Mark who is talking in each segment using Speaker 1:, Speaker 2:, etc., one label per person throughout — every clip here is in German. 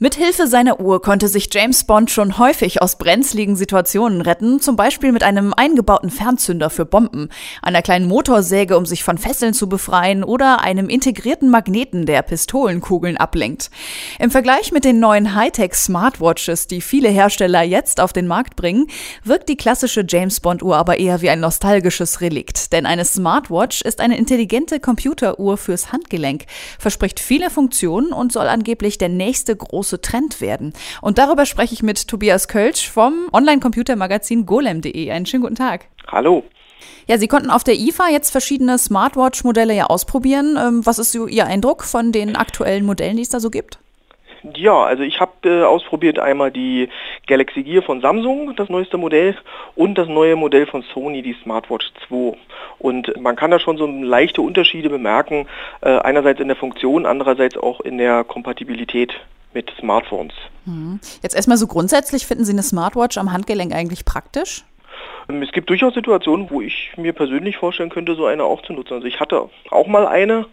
Speaker 1: Mithilfe seiner Uhr konnte sich James Bond schon häufig aus brenzligen Situationen retten, zum Beispiel mit einem eingebauten Fernzünder für Bomben, einer kleinen Motorsäge, um sich von Fesseln zu befreien oder einem integrierten Magneten, der Pistolenkugeln ablenkt. Im Vergleich mit den neuen Hightech Smartwatches, die viele Hersteller jetzt auf den Markt bringen, wirkt die klassische James Bond Uhr aber eher wie ein nostalgisches Relikt, denn eine Smartwatch ist eine intelligente Computeruhr fürs Handgelenk, verspricht viele Funktionen und soll angeblich der nächste große große Trend werden. Und darüber spreche ich mit Tobias Kölsch vom Online-Computermagazin golem.de. Einen schönen guten Tag.
Speaker 2: Hallo.
Speaker 1: Ja, Sie konnten auf der IFA jetzt verschiedene Smartwatch-Modelle ja ausprobieren. Ähm, was ist so Ihr Eindruck von den aktuellen Modellen, die es da so gibt?
Speaker 2: Ja, also ich habe äh, ausprobiert einmal die Galaxy Gear von Samsung, das neueste Modell, und das neue Modell von Sony, die Smartwatch 2. Und man kann da schon so leichte Unterschiede bemerken, äh, einerseits in der Funktion, andererseits auch in der Kompatibilität mit Smartphones.
Speaker 1: Mhm. Jetzt erstmal so grundsätzlich, finden Sie eine Smartwatch am Handgelenk eigentlich praktisch?
Speaker 2: Ähm, es gibt durchaus Situationen, wo ich mir persönlich vorstellen könnte, so eine auch zu nutzen. Also ich hatte auch mal eine.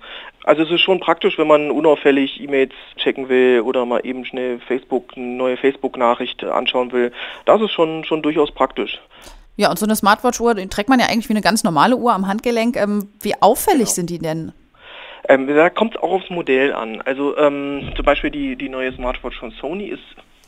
Speaker 2: Also es ist schon praktisch, wenn man unauffällig E-Mails checken will oder mal eben schnell Facebook, eine neue Facebook-Nachricht anschauen will. Das ist schon, schon durchaus praktisch.
Speaker 1: Ja, und so eine Smartwatch-Uhr, trägt man ja eigentlich wie eine ganz normale Uhr am Handgelenk. Ähm, wie auffällig genau. sind die denn?
Speaker 2: Ähm, da kommt es auch aufs Modell an. Also ähm, zum Beispiel die, die neue Smartwatch von Sony ist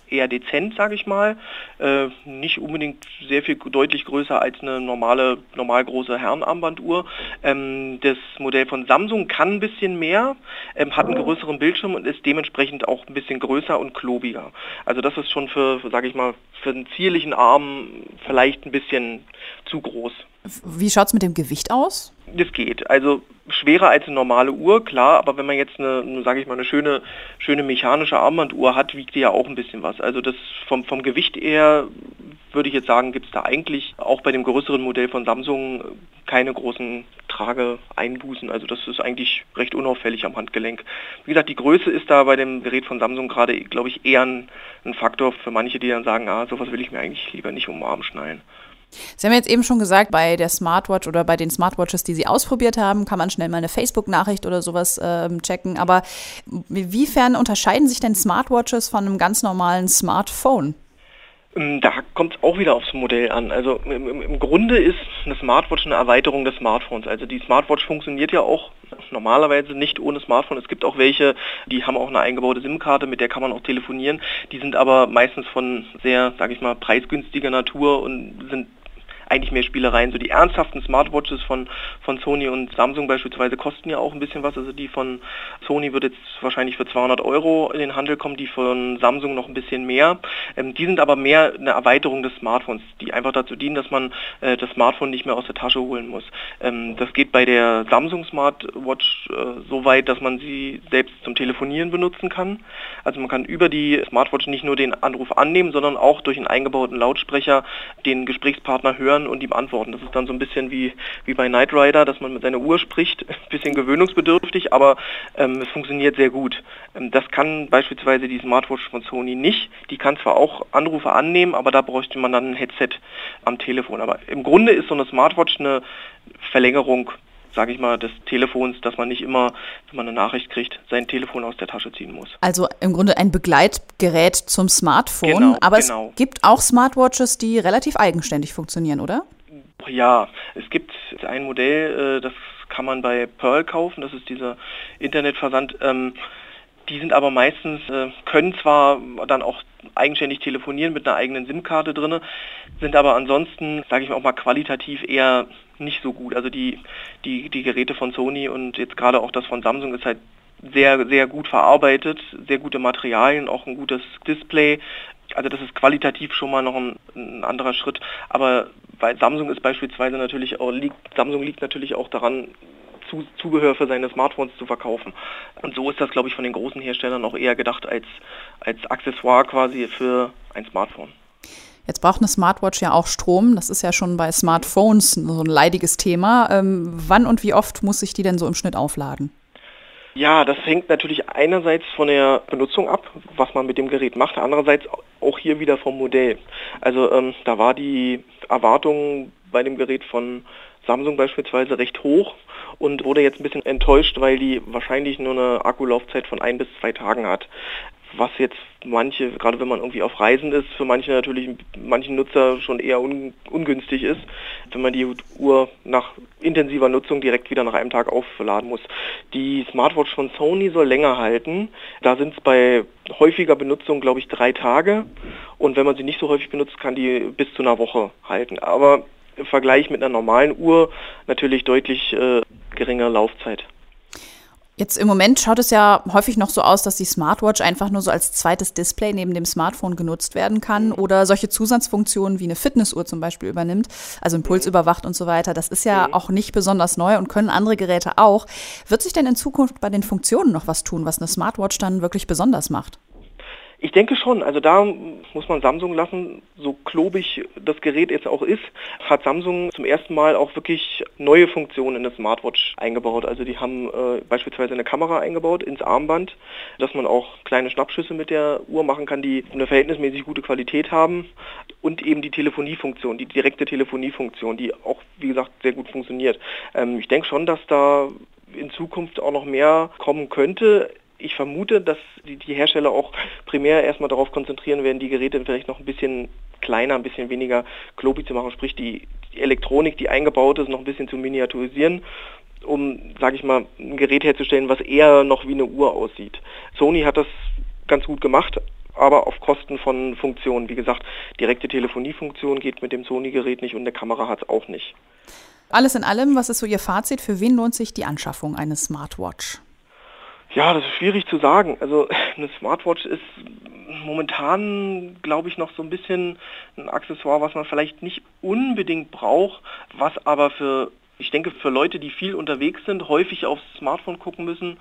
Speaker 2: eher dezent, sage ich mal. Äh, nicht unbedingt sehr viel deutlich größer als eine normale, normal große Herrenarmbanduhr. Ähm, das Modell von Samsung kann ein bisschen mehr, ähm, hat einen größeren Bildschirm und ist dementsprechend auch ein bisschen größer und klobiger. Also das ist schon für, sage ich mal, für einen zierlichen Arm vielleicht ein bisschen zu groß.
Speaker 1: Wie schaut es mit dem Gewicht aus?
Speaker 2: Das geht. Also schwerer als eine normale Uhr, klar, aber wenn man jetzt eine, sage ich mal, eine schöne, schöne mechanische Armbanduhr hat, wiegt die ja auch ein bisschen was. Also das vom, vom Gewicht her würde ich jetzt sagen, gibt es da eigentlich auch bei dem größeren Modell von Samsung keine großen Trageeinbußen. Also das ist eigentlich recht unauffällig am Handgelenk. Wie gesagt, die Größe ist da bei dem Gerät von Samsung gerade, glaube ich, eher ein, ein Faktor für manche, die dann sagen, ah, sowas will ich mir eigentlich lieber nicht um den Arm schnallen.
Speaker 1: Sie haben jetzt eben schon gesagt, bei der Smartwatch oder bei den Smartwatches, die Sie ausprobiert haben, kann man schnell mal eine Facebook-Nachricht oder sowas äh, checken. Aber inwiefern unterscheiden sich denn Smartwatches von einem ganz normalen Smartphone?
Speaker 2: Ähm, da kommt es auch wieder aufs Modell an. Also im, im, Grunde ist eine Smartwatch eine Erweiterung des Smartphones. Also die Smartwatch funktioniert ja auch normalerweise nicht ohne Smartphone. Es gibt auch welche, die haben auch eine eingebaute SIM-Karte, mit der kann man auch telefonieren. Die sind aber meistens von sehr, sage ich mal, preisgünstiger Natur und sind eigentlich mehr Spielereien. So die ernsthaften Smartwatches von, von Sony und Samsung beispielsweise kosten ja auch ein bisschen was. Also die von Sony wird jetzt wahrscheinlich für 200 Euro in den Handel kommen, die von Samsung noch ein bisschen mehr. Ähm, die sind aber mehr eine Erweiterung des Smartphones, die einfach dazu dienen, dass man äh, das Smartphone nicht mehr aus der Tasche holen muss. Ähm, das geht bei der Samsung Smartwatch äh, so weit, dass man sie selbst zum Telefonieren benutzen kann. Also man kann über die Smartwatch nicht nur den Anruf annehmen, sondern auch durch einen eingebauten Lautsprecher den Gesprächspartner hören hören und ihm antworten. Das ist dann so ein bisschen wie, wie bei Knight Rider, dass man mit seiner Uhr spricht, ein bisschen gewöhnungsbedürftig, aber ähm, es funktioniert sehr gut. Ähm, das kann beispielsweise die Smartwatch von Sony nicht. Die kann zwar auch Anrufe annehmen, aber da bräuchte man dann ein Headset am Telefon. Aber im Grunde ist so eine Smartwatch eine Verlängerung sage ich mal, des Telefons, dass man nicht immer, wenn man eine Nachricht kriegt, sein Telefon aus der Tasche ziehen muss.
Speaker 1: Also im Grunde ein Begleitgerät zum Smartphone,
Speaker 2: genau,
Speaker 1: aber
Speaker 2: genau.
Speaker 1: es gibt auch Smartwatches, die relativ eigenständig funktionieren, oder?
Speaker 2: Ja, es gibt ein Modell, äh, das kann man bei Pearl kaufen, das ist dieser Internetversand. Ähm, die sind aber meistens, äh, können zwar dann auch eigenständig telefonieren mit einer eigenen SIM-Karte drin, sind aber ansonsten, sage ich auch mal qualitativ eher nicht so gut. Also die, die, die Geräte von Sony und jetzt gerade auch das von Samsung ist halt sehr, sehr gut verarbeitet, sehr gute Materialien, auch ein gutes Display. Also das ist qualitativ schon mal noch ein, ein anderer Schritt. Aber bei Samsung ist beispielsweise natürlich auch, liegt, Samsung liegt natürlich auch daran, zu, Zubehör für seine Smartphones zu verkaufen. Und so ist das, glaube ich, von den großen Herstellern auch eher gedacht als, als Accessoire quasi für ein Smartphone.
Speaker 1: Jetzt braucht eine Smartwatch ja auch Strom. Das ist ja schon bei Smartphones so ein leidiges Thema. Ähm, wann und wie oft muss ich die denn so im Schnitt aufladen?
Speaker 2: Ja, das hängt natürlich einerseits von der Benutzung ab, was man mit dem Gerät macht, andererseits auch hier wieder vom Modell. Also ähm, da war die Erwartung bei dem Gerät von Samsung beispielsweise recht hoch und wurde jetzt ein bisschen enttäuscht, weil die wahrscheinlich nur eine Akkulaufzeit von ein bis zwei Tagen hat was jetzt manche, gerade wenn man irgendwie auf Reisen ist, für manche natürlich, manchen Nutzer schon eher un, ungünstig ist, wenn man die Uhr nach intensiver Nutzung direkt wieder nach einem Tag aufladen muss. Die Smartwatch von Sony soll länger halten. Da sind es bei häufiger Benutzung, glaube ich, drei Tage. Und wenn man sie nicht so häufig benutzt, kann die bis zu einer Woche halten. Aber im Vergleich mit einer normalen Uhr natürlich deutlich äh, geringere Laufzeit.
Speaker 1: Jetzt im Moment schaut es ja häufig noch so aus, dass die Smartwatch einfach nur so als zweites Display neben dem Smartphone genutzt werden kann oder solche Zusatzfunktionen wie eine Fitnessuhr zum Beispiel übernimmt, also Impuls überwacht und so weiter. Das ist ja auch nicht besonders neu und können andere Geräte auch. Wird sich denn in Zukunft bei den Funktionen noch was tun, was eine Smartwatch dann wirklich besonders macht?
Speaker 2: Ich denke schon, also da muss man Samsung lassen, so klobig das Gerät jetzt auch ist, hat Samsung zum ersten Mal auch wirklich neue Funktionen in der Smartwatch eingebaut. Also die haben äh, beispielsweise eine Kamera eingebaut ins Armband, dass man auch kleine Schnappschüsse mit der Uhr machen kann, die eine verhältnismäßig gute Qualität haben und eben die Telefoniefunktion, die direkte Telefoniefunktion, die auch, wie gesagt, sehr gut funktioniert. Ähm, ich denke schon, dass da in Zukunft auch noch mehr kommen könnte ich vermute, dass die, Hersteller auch primär erstmal darauf konzentrieren werden, die Geräte vielleicht noch ein bisschen kleiner, ein bisschen weniger klobig zu machen, sprich die, die Elektronik, die eingebaut ist, noch ein bisschen zu miniaturisieren, um, sage ich mal, ein Gerät herzustellen, was eher noch wie eine Uhr aussieht. Sony hat das ganz gut gemacht, aber auf Kosten von Funktionen. Wie gesagt, direkte Telefoniefunktion geht mit dem Sony-Gerät nicht und der Kamera hat es auch nicht.
Speaker 1: Alles in allem, was ist so Ihr Fazit? Für wen lohnt sich die Anschaffung eines Smartwatch?
Speaker 2: Ja, das ist schwierig zu sagen. Also eine Smartwatch ist momentan, glaube ich, noch so ein bisschen ein Accessoire, was man vielleicht nicht unbedingt braucht, was aber für, ich denke, für Leute, die viel unterwegs sind, häufig aufs Smartphone gucken müssen,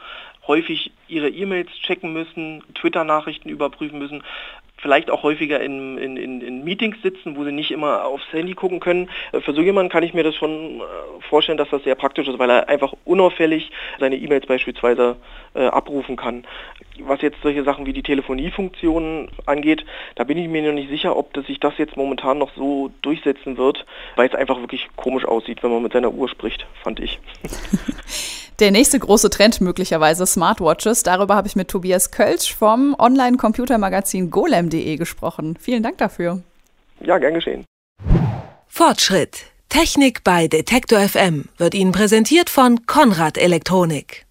Speaker 2: häufig ihre E-Mails checken müssen, Twitter-Nachrichten überprüfen müssen, vielleicht auch häufiger in, in, in, Meetings sitzen, wo sie nicht immer aufs Handy gucken können. Äh, für so jemanden kann ich mir das schon äh, vorstellen, dass das sehr praktisch ist, weil er einfach unauffällig seine E-Mails beispielsweise äh, abrufen kann. Was jetzt solche Sachen wie die Telefoniefunktionen angeht, da bin ich mir noch nicht sicher, ob das sich das jetzt momentan noch so durchsetzen wird, weil es einfach wirklich komisch aussieht, wenn man mit seiner Uhr spricht, fand ich.
Speaker 1: Der nächste große Trend möglicherweise Smartwatches. Darüber habe ich mit Tobias Kölsch vom Online-Computermagazin golem.de gesprochen. Vielen Dank dafür.
Speaker 2: Ja, gern geschehen.
Speaker 3: Fortschritt. Technik bei Detektor FM wird Ihnen präsentiert von Konrad Elektronik.